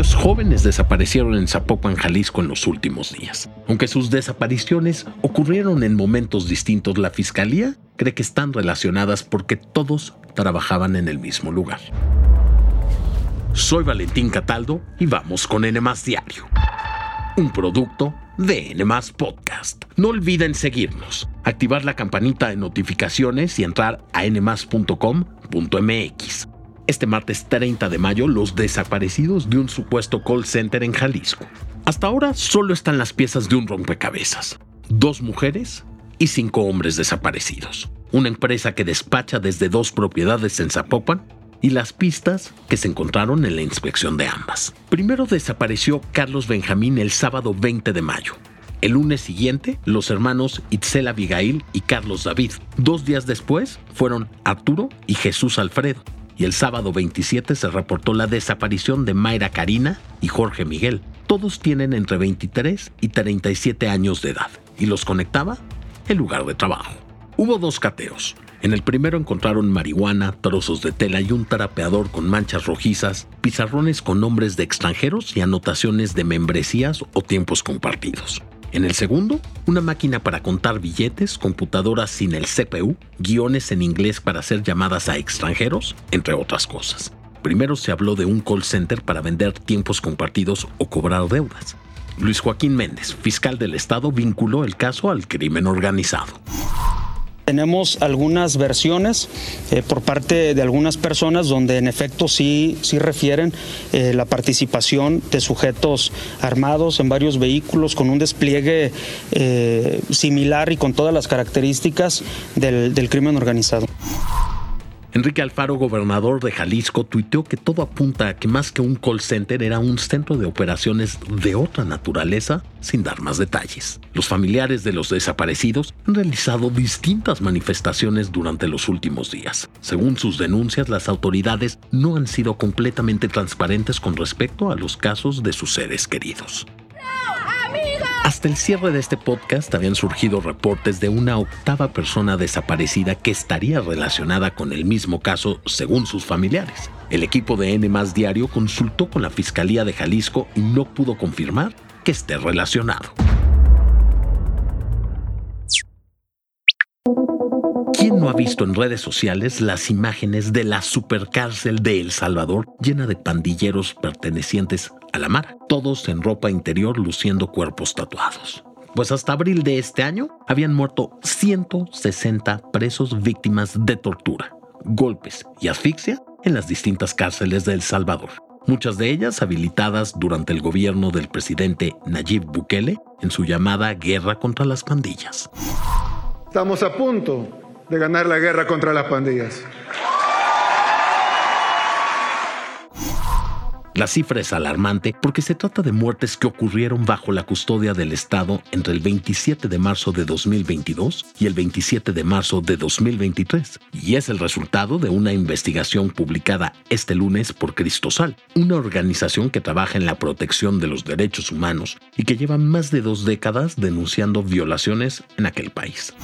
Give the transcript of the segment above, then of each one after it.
Varios jóvenes desaparecieron en Zapopan, Jalisco en los últimos días. Aunque sus desapariciones ocurrieron en momentos distintos, la Fiscalía cree que están relacionadas porque todos trabajaban en el mismo lugar. Soy Valentín Cataldo y vamos con N Diario, un producto de N Podcast. No olviden seguirnos, activar la campanita de notificaciones y entrar a nmas.com.mx. Este martes 30 de mayo, los desaparecidos de un supuesto call center en Jalisco. Hasta ahora solo están las piezas de un rompecabezas. Dos mujeres y cinco hombres desaparecidos. Una empresa que despacha desde dos propiedades en Zapopan y las pistas que se encontraron en la inspección de ambas. Primero desapareció Carlos Benjamín el sábado 20 de mayo. El lunes siguiente, los hermanos Itzel Abigail y Carlos David. Dos días después fueron Arturo y Jesús Alfredo y el sábado 27 se reportó la desaparición de Mayra Karina y Jorge Miguel. Todos tienen entre 23 y 37 años de edad y los conectaba el lugar de trabajo. Hubo dos cateos. En el primero encontraron marihuana, trozos de tela y un tarapeador con manchas rojizas, pizarrones con nombres de extranjeros y anotaciones de membresías o tiempos compartidos. En el segundo, una máquina para contar billetes, computadoras sin el CPU, guiones en inglés para hacer llamadas a extranjeros, entre otras cosas. Primero se habló de un call center para vender tiempos compartidos o cobrar deudas. Luis Joaquín Méndez, fiscal del Estado, vinculó el caso al crimen organizado. Tenemos algunas versiones eh, por parte de algunas personas donde en efecto sí, sí refieren eh, la participación de sujetos armados en varios vehículos con un despliegue eh, similar y con todas las características del, del crimen organizado. Enrique Alfaro, gobernador de Jalisco, tuiteó que todo apunta a que más que un call center era un centro de operaciones de otra naturaleza, sin dar más detalles. Los familiares de los desaparecidos han realizado distintas manifestaciones durante los últimos días. Según sus denuncias, las autoridades no han sido completamente transparentes con respecto a los casos de sus seres queridos. Hasta el cierre de este podcast habían surgido reportes de una octava persona desaparecida que estaría relacionada con el mismo caso según sus familiares. El equipo de N Diario consultó con la Fiscalía de Jalisco y no pudo confirmar que esté relacionado. ¿Quién no ha visto en redes sociales las imágenes de la supercárcel de El Salvador llena de pandilleros pertenecientes a la mar, todos en ropa interior luciendo cuerpos tatuados? Pues hasta abril de este año habían muerto 160 presos víctimas de tortura, golpes y asfixia en las distintas cárceles de El Salvador, muchas de ellas habilitadas durante el gobierno del presidente Nayib Bukele en su llamada guerra contra las pandillas. Estamos a punto de ganar la guerra contra las pandillas. La cifra es alarmante porque se trata de muertes que ocurrieron bajo la custodia del Estado entre el 27 de marzo de 2022 y el 27 de marzo de 2023, y es el resultado de una investigación publicada este lunes por Cristosal, una organización que trabaja en la protección de los derechos humanos y que lleva más de dos décadas denunciando violaciones en aquel país.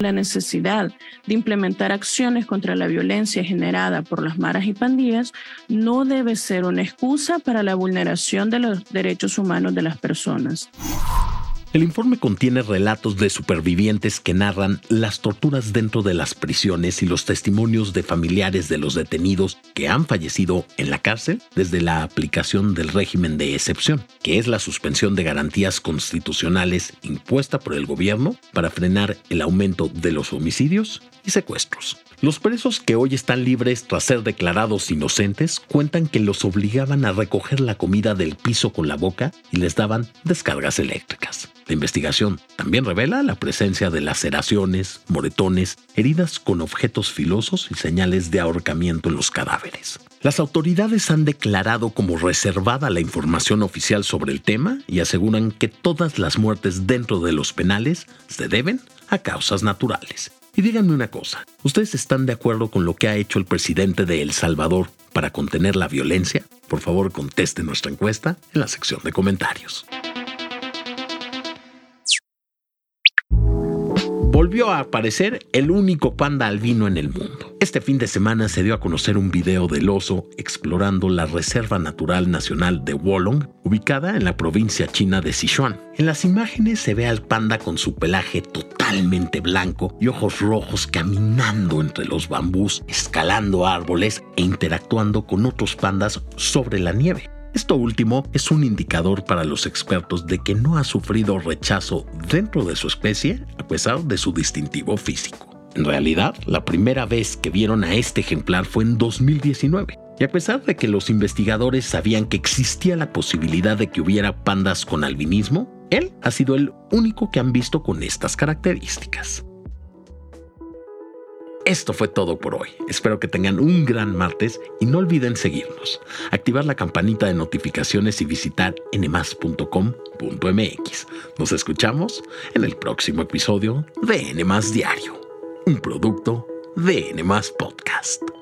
La necesidad de implementar acciones contra la violencia generada por las maras y pandillas no debe ser una excusa para la vulneración de los derechos humanos de las personas. El informe contiene relatos de supervivientes que narran las torturas dentro de las prisiones y los testimonios de familiares de los detenidos que han fallecido en la cárcel desde la aplicación del régimen de excepción, que es la suspensión de garantías constitucionales impuesta por el gobierno para frenar el aumento de los homicidios y secuestros. Los presos que hoy están libres tras ser declarados inocentes cuentan que los obligaban a recoger la comida del piso con la boca y les daban descargas eléctricas. La investigación también revela la presencia de laceraciones, moretones, heridas con objetos filosos y señales de ahorcamiento en los cadáveres. Las autoridades han declarado como reservada la información oficial sobre el tema y aseguran que todas las muertes dentro de los penales se deben a causas naturales. Y díganme una cosa, ¿ustedes están de acuerdo con lo que ha hecho el presidente de El Salvador para contener la violencia? Por favor, conteste nuestra encuesta en la sección de comentarios. Volvió a aparecer el único panda albino en el mundo. Este fin de semana se dio a conocer un video del oso explorando la Reserva Natural Nacional de Wolong, ubicada en la provincia china de Sichuan. En las imágenes se ve al panda con su pelaje totalmente blanco y ojos rojos caminando entre los bambús, escalando árboles e interactuando con otros pandas sobre la nieve. Esto último es un indicador para los expertos de que no ha sufrido rechazo dentro de su especie a pesar de su distintivo físico. En realidad, la primera vez que vieron a este ejemplar fue en 2019. Y a pesar de que los investigadores sabían que existía la posibilidad de que hubiera pandas con albinismo, él ha sido el único que han visto con estas características. Esto fue todo por hoy. Espero que tengan un gran martes y no olviden seguirnos, activar la campanita de notificaciones y visitar nmas.com.mx. Nos escuchamos en el próximo episodio de Nmas Diario, un producto de Nmas Podcast.